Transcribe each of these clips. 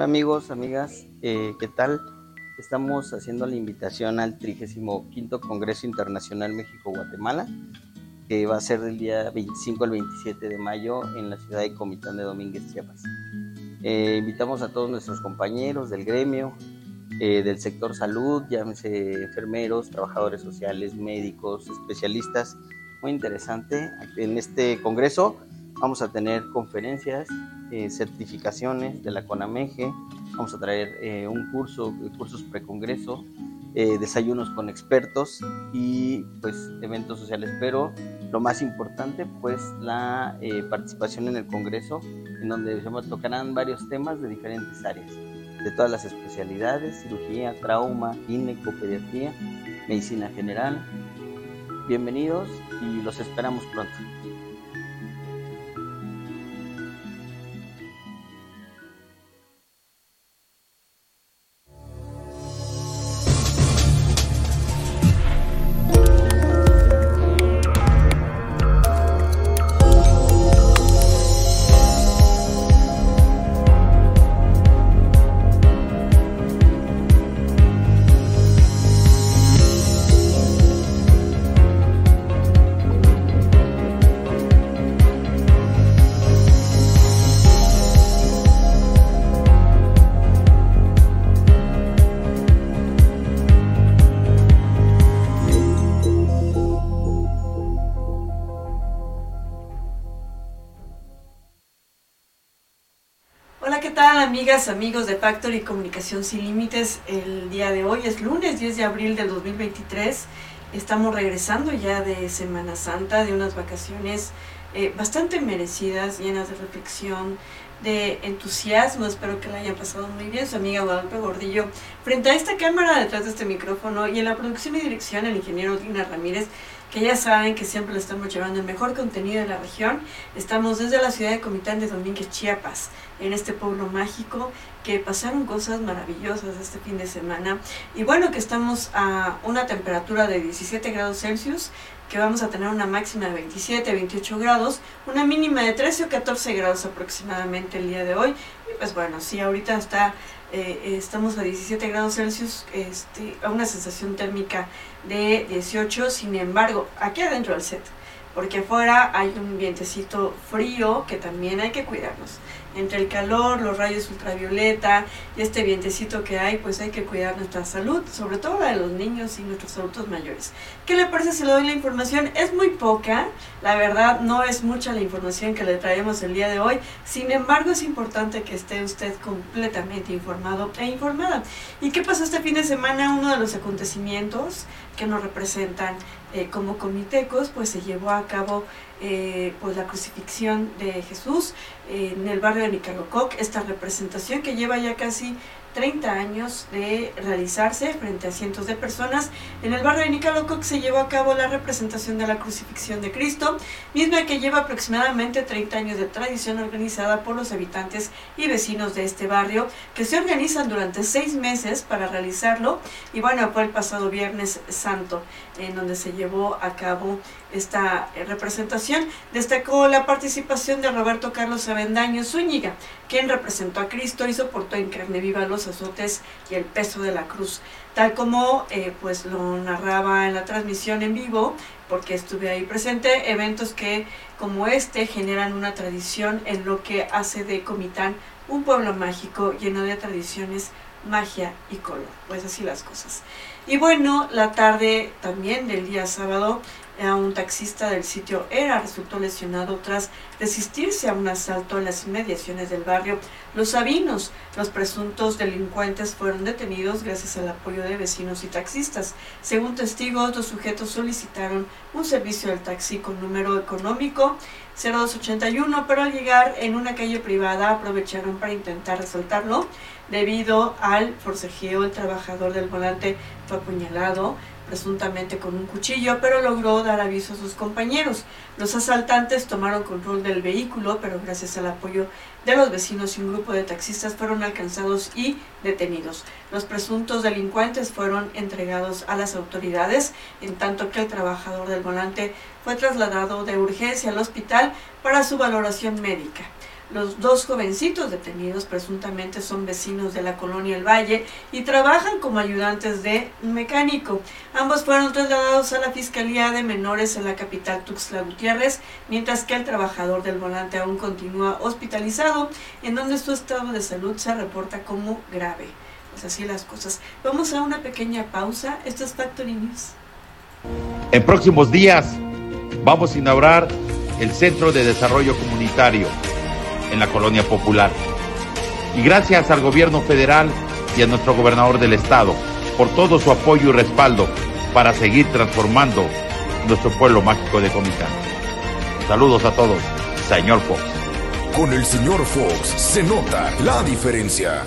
Hola amigos, amigas, eh, ¿qué tal? Estamos haciendo la invitación al 35 Congreso Internacional México-Guatemala, que va a ser del día 25 al 27 de mayo en la ciudad de Comitán de Domínguez, Chiapas. Eh, invitamos a todos nuestros compañeros del gremio, eh, del sector salud, llámese enfermeros, trabajadores sociales, médicos, especialistas. Muy interesante. En este congreso vamos a tener conferencias, eh, certificaciones de la CONAMEGE, vamos a traer eh, un curso, cursos precongreso, eh, desayunos con expertos y pues eventos sociales, pero lo más importante pues la participación en el congreso en donde se tocarán varios temas de diferentes áreas, de todas las especialidades, cirugía, trauma, gineco, pediatría, medicina general. Bienvenidos y los esperamos pronto. Amigas, amigos de Factory Comunicación Sin Límites, el día de hoy es lunes 10 de abril del 2023. Estamos regresando ya de Semana Santa, de unas vacaciones eh, bastante merecidas, llenas de reflexión, de entusiasmo. Espero que la hayan pasado muy bien. Su amiga Guadalupe Gordillo, frente a esta cámara, detrás de este micrófono y en la producción y dirección, el ingeniero Dina Ramírez que ya saben que siempre le estamos llevando el mejor contenido de la región. Estamos desde la ciudad de Comitán de Domínguez, Chiapas, en este pueblo mágico, que pasaron cosas maravillosas este fin de semana. Y bueno, que estamos a una temperatura de 17 grados Celsius, que vamos a tener una máxima de 27, 28 grados, una mínima de 13 o 14 grados aproximadamente el día de hoy. Y pues bueno, sí, ahorita está eh, estamos a 17 grados Celsius, este, a una sensación térmica de 18, sin embargo, aquí adentro del set, porque afuera hay un vientecito frío que también hay que cuidarnos entre el calor, los rayos ultravioleta y este vientecito que hay, pues hay que cuidar nuestra salud, sobre todo la de los niños y nuestros adultos mayores. ¿Qué le parece si le doy la información? Es muy poca, la verdad no es mucha la información que le traemos el día de hoy, sin embargo es importante que esté usted completamente informado e informada. ¿Y qué pasó este fin de semana? Uno de los acontecimientos que nos representan eh, como comitecos, pues se llevó a cabo eh, pues la crucifixión de Jesús eh, en el barrio de Nicalococ, esta representación que lleva ya casi 30 años de realizarse frente a cientos de personas. En el barrio de Nicalococ se llevó a cabo la representación de la crucifixión de Cristo, misma que lleva aproximadamente 30 años de tradición organizada por los habitantes y vecinos de este barrio, que se organizan durante seis meses para realizarlo. Y bueno, fue el pasado Viernes Santo, en donde se llevó a cabo esta eh, representación. Destacó la participación de Roberto Carlos Avendaño Zúñiga, quien representó a Cristo y soportó en carne viva los azotes y el peso de la cruz, tal como eh, pues lo narraba en la transmisión en vivo, porque estuve ahí presente, eventos que como este generan una tradición en lo que hace de Comitán un pueblo mágico lleno de tradiciones, magia y color, pues así las cosas. Y bueno, la tarde también del día sábado a un taxista del sitio Era resultó lesionado tras resistirse a un asalto en las inmediaciones del barrio Los Sabinos. Los presuntos delincuentes fueron detenidos gracias al apoyo de vecinos y taxistas. Según testigos, los sujetos solicitaron un servicio del taxi con número económico 0281, pero al llegar en una calle privada aprovecharon para intentar resaltarlo. Debido al forcejeo, el trabajador del volante fue apuñalado presuntamente con un cuchillo, pero logró dar aviso a sus compañeros. Los asaltantes tomaron control del vehículo, pero gracias al apoyo de los vecinos y un grupo de taxistas fueron alcanzados y detenidos. Los presuntos delincuentes fueron entregados a las autoridades, en tanto que el trabajador del volante fue trasladado de urgencia al hospital para su valoración médica. Los dos jovencitos detenidos presuntamente son vecinos de la colonia El Valle y trabajan como ayudantes de un mecánico. Ambos fueron trasladados a la Fiscalía de Menores en la capital Tuxtla Gutiérrez, mientras que el trabajador del volante aún continúa hospitalizado, en donde su estado de salud se reporta como grave. Pues así las cosas. Vamos a una pequeña pausa. Esto es. En próximos días vamos a inaugurar el Centro de Desarrollo Comunitario en la colonia popular. Y gracias al gobierno federal y a nuestro gobernador del estado por todo su apoyo y respaldo para seguir transformando nuestro pueblo mágico de Comitán. Saludos a todos, señor Fox. Con el señor Fox se nota la diferencia.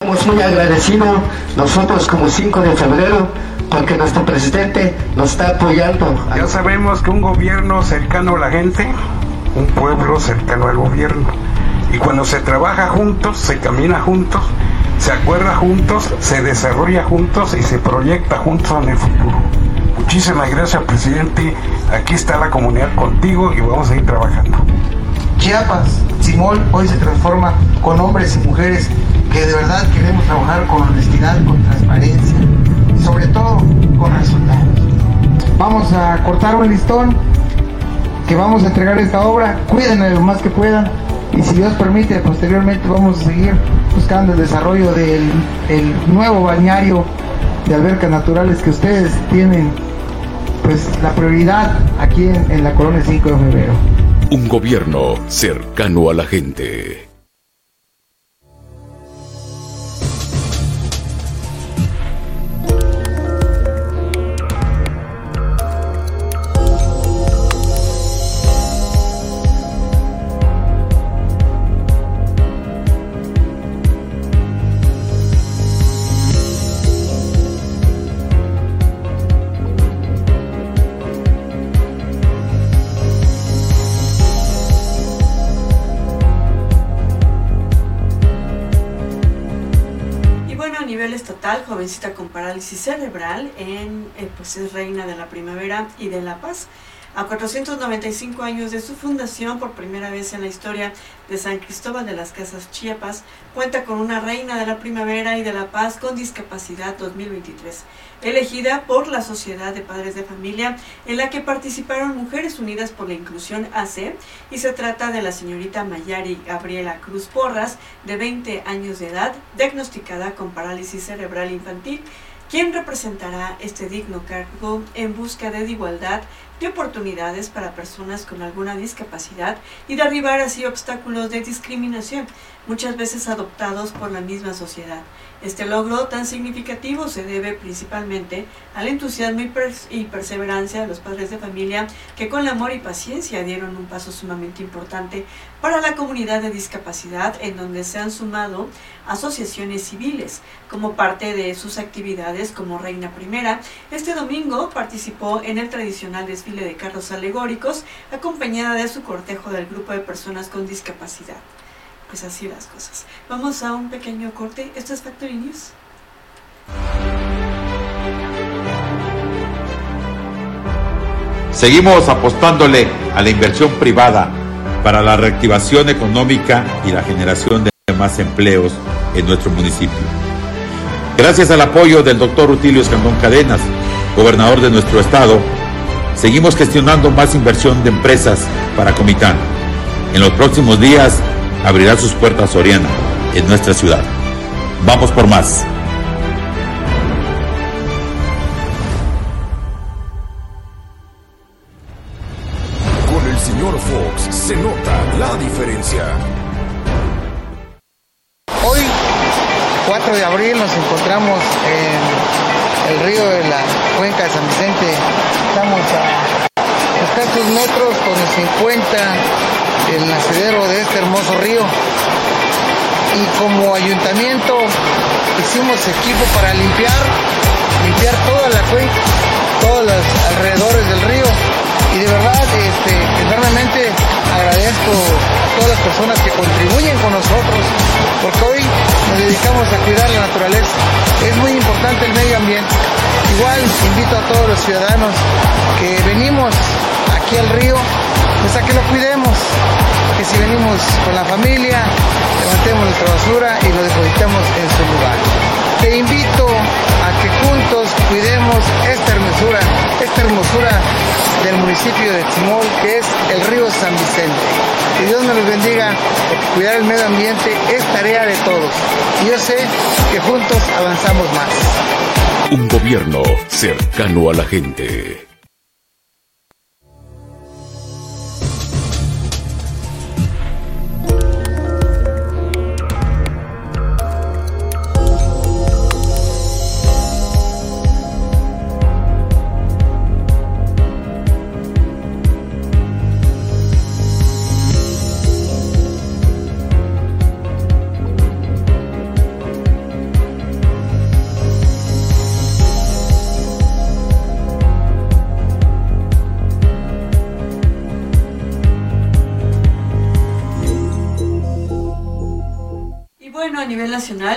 Estamos muy agradecidos nosotros como 5 de febrero porque nuestro presidente nos está apoyando. Ya sabemos que un gobierno cercano a la gente un pueblo cercano al gobierno. Y cuando se trabaja juntos, se camina juntos, se acuerda juntos, se desarrolla juntos y se proyecta juntos en el futuro. Muchísimas gracias, presidente. Aquí está la comunidad contigo y vamos a ir trabajando. Chiapas, Simón, hoy se transforma con hombres y mujeres que de verdad queremos trabajar con honestidad, con transparencia y sobre todo con resultados. Vamos a cortar un listón que vamos a entregar esta obra, cuídenla lo más que puedan y si Dios permite posteriormente vamos a seguir buscando el desarrollo del nuevo bañario de albercas naturales que ustedes tienen pues la prioridad aquí en, en la colonia 5 de febrero. Un gobierno cercano a la gente. Jovencita con parálisis cerebral, en, eh, pues es reina de la primavera y de la paz. A 495 años de su fundación, por primera vez en la historia de San Cristóbal de las Casas Chiapas, cuenta con una reina de la primavera y de la paz con discapacidad 2023, elegida por la Sociedad de Padres de Familia, en la que participaron Mujeres Unidas por la Inclusión AC, y se trata de la señorita Mayari Gabriela Cruz Porras, de 20 años de edad, diagnosticada con parálisis cerebral infantil, quien representará este digno cargo en busca de igualdad de oportunidades para personas con alguna discapacidad y derribar así obstáculos de discriminación, muchas veces adoptados por la misma sociedad. Este logro tan significativo se debe principalmente al entusiasmo y, perseverancia de los padres de familia que con amor y paciencia dieron un paso sumamente importante para la comunidad de discapacidad en donde se han sumado asociaciones civiles como parte de sus actividades como Reina Primera. Este domingo participó en el tradicional desfile de carros alegóricos acompañada de su cortejo del grupo de personas con discapacidad pues así las cosas. Vamos a un pequeño corte. Esto es Factory. Seguimos apostándole a la inversión privada para la reactivación económica y la generación de más empleos en nuestro municipio. Gracias al apoyo del doctor Rutilio Escandón Cadenas, gobernador de nuestro estado, seguimos gestionando más inversión de empresas para Comitán. En los próximos días abrirá sus puertas Soriana en nuestra ciudad. Vamos por más. Con el señor Fox se nota la diferencia. Hoy, 4 de abril, nos encontramos en el río de la cuenca de San Vicente. Estamos a escasos metros se encuentra el nacedero de este hermoso río. Y como ayuntamiento hicimos equipo para limpiar, limpiar toda la cuenca, todos los alrededores del río. Y de verdad, este, enormemente agradezco a todas las personas que contribuyen con nosotros, porque hoy nos dedicamos a cuidar la naturaleza. Es muy importante el medio ambiente. Igual invito a todos los ciudadanos que venimos aquí al río, pues a que lo cuidemos, que si venimos con la familia, levantemos nuestra basura y lo depositamos en su lugar. Te invito municipio de Timol, que es el río San Vicente. Que Dios me los bendiga, porque cuidar el medio ambiente es tarea de todos. Y yo sé que juntos avanzamos más. Un gobierno cercano a la gente.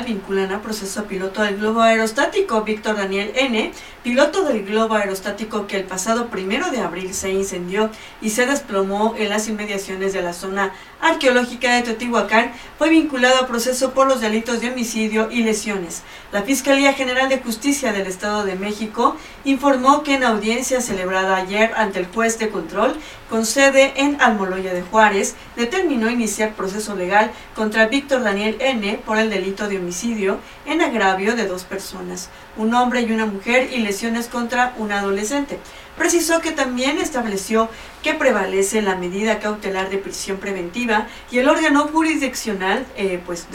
Vinculan a proceso piloto del globo aerostático Víctor Daniel N., piloto del globo aerostático que el pasado primero de abril se incendió y se desplomó en las inmediaciones de la zona arqueológica de Teotihuacán, fue vinculado a proceso por los delitos de homicidio y lesiones. La Fiscalía General de Justicia del Estado de México informó que en audiencia celebrada ayer ante el juez de control con sede en Almoloya de Juárez, determinó iniciar proceso legal contra Víctor Daniel N. por el delito de homicidio en agravio de dos personas, un hombre y una mujer, y lesiones contra un adolescente. Precisó que también estableció que prevalece la medida cautelar de prisión preventiva y el órgano jurisdiccional eh, pues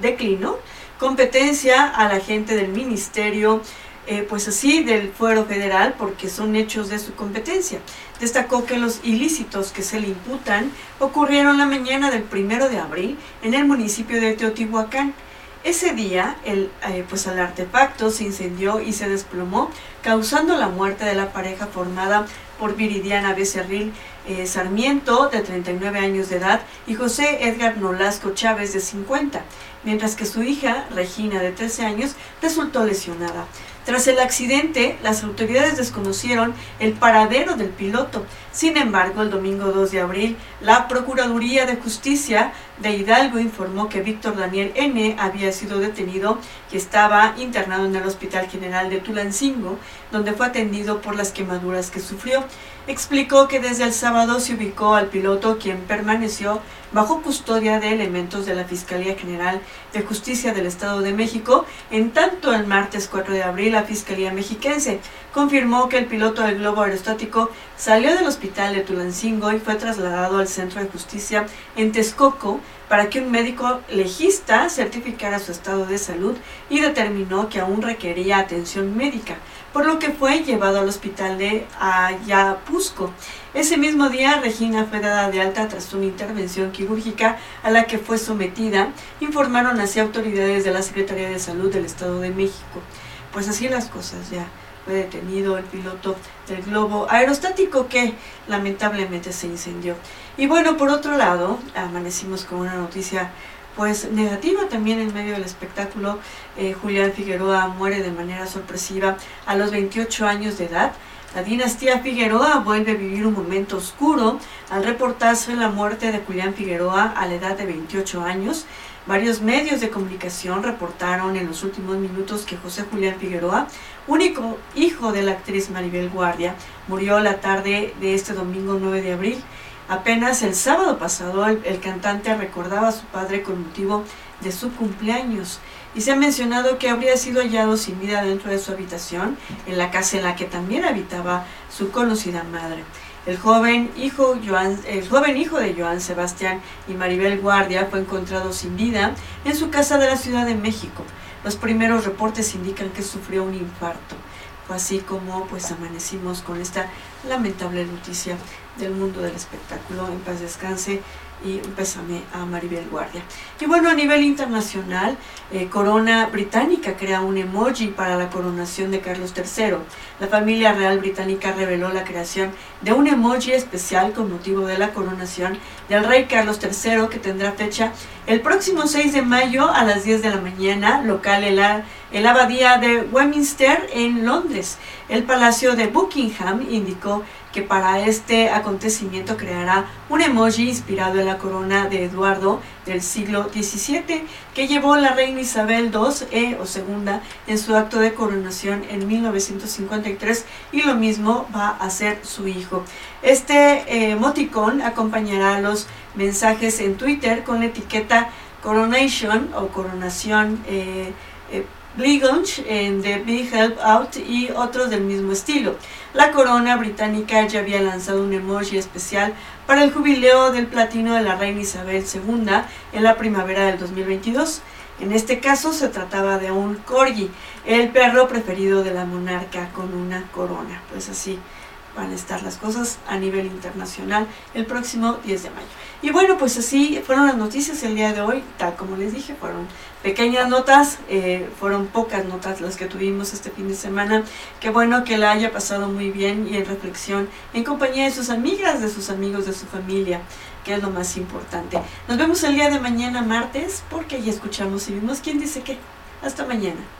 declinó competencia al agente del ministerio eh, pues así del fuero federal porque son hechos de su competencia. Destacó que los ilícitos que se le imputan ocurrieron la mañana del primero de abril en el municipio de Teotihuacán. Ese día, el, eh, pues el artefacto se incendió y se desplomó, causando la muerte de la pareja formada por Viridiana Becerril eh, Sarmiento, de 39 años de edad, y José Edgar Nolasco Chávez, de 50, mientras que su hija, Regina, de 13 años, resultó lesionada. Tras el accidente, las autoridades desconocieron el paradero del piloto. Sin embargo, el domingo 2 de abril, la Procuraduría de Justicia de Hidalgo informó que Víctor Daniel N. había sido detenido y estaba internado en el Hospital General de Tulancingo, donde fue atendido por las quemaduras que sufrió. Explicó que desde el sábado se ubicó al piloto, quien permaneció bajo custodia de elementos de la Fiscalía General de Justicia del Estado de México, en tanto el martes 4 de abril la Fiscalía Mexiquense confirmó que el piloto del globo aerostático salió del hospital de Tulancingo y fue trasladado al Centro de Justicia en Texcoco para que un médico legista certificara su estado de salud y determinó que aún requería atención médica, por lo que fue llevado al hospital de Ayapusco. Ese mismo día, Regina fue dada de alta tras una intervención quirúrgica a la que fue sometida, informaron así autoridades de la Secretaría de Salud del Estado de México. Pues así las cosas ya. Fue detenido el piloto del globo aerostático que lamentablemente se incendió. Y bueno, por otro lado, amanecimos con una noticia pues negativa también en medio del espectáculo. Eh, Julián Figueroa muere de manera sorpresiva a los 28 años de edad. La dinastía Figueroa vuelve a vivir un momento oscuro al reportarse la muerte de Julián Figueroa a la edad de 28 años. Varios medios de comunicación reportaron en los últimos minutos que José Julián Figueroa, único hijo de la actriz Maribel Guardia, murió la tarde de este domingo 9 de abril. Apenas el sábado pasado el, el, cantante recordaba a su padre con motivo de su cumpleaños y se ha mencionado que habría sido hallado sin vida dentro de su habitación, en la casa en la que también habitaba su conocida madre. El joven hijo, el joven hijo de Joan Sebastián y Maribel Guardia fue encontrado sin vida en su casa de la Ciudad de México. Los primeros reportes indican que sufrió un infarto. Fue así como pues amanecimos con esta lamentable noticia del mundo del espectáculo. En paz descanse y pésame a Maribel Guardia. Y bueno, a nivel internacional, eh, Corona Británica crea un emoji para la coronación de Carlos III. La familia real británica reveló la creación de un emoji especial con motivo de la coronación del rey Carlos III que tendrá fecha el próximo 6 de mayo a las 10 de la mañana, local en la, abadía de Westminster en Londres. El Palacio de Buckingham indicó que para este acontecimiento creará un emoji inspirado en la corona de Eduardo del siglo XVII que llevó la reina Isabel II e, o segunda en su acto de coronación en 1953 y lo mismo va a hacer su hijo. Este eh, emoticón acompañará los mensajes en Twitter con la etiqueta Coronation o coronación. Eh, eh, en The Big Help Out y otros del mismo estilo. La corona británica ya había lanzado un emoji especial para el jubileo del platino de la reina Isabel II en la primavera del 2022. En este caso se trataba de un corgi, el perro preferido de la monarca con una corona. Pues así van a estar las cosas a nivel internacional el próximo 10 de mayo. Y bueno, pues así fueron las noticias el día de hoy, tal como les dije, fueron pequeñas notas, eh, fueron pocas notas las que tuvimos este fin de semana. Qué bueno que la haya pasado muy bien y en reflexión, en compañía de sus amigas, de sus amigos, de su familia, que es lo más importante. Nos vemos el día de mañana, martes, porque ya escuchamos y vimos quién dice qué. Hasta mañana.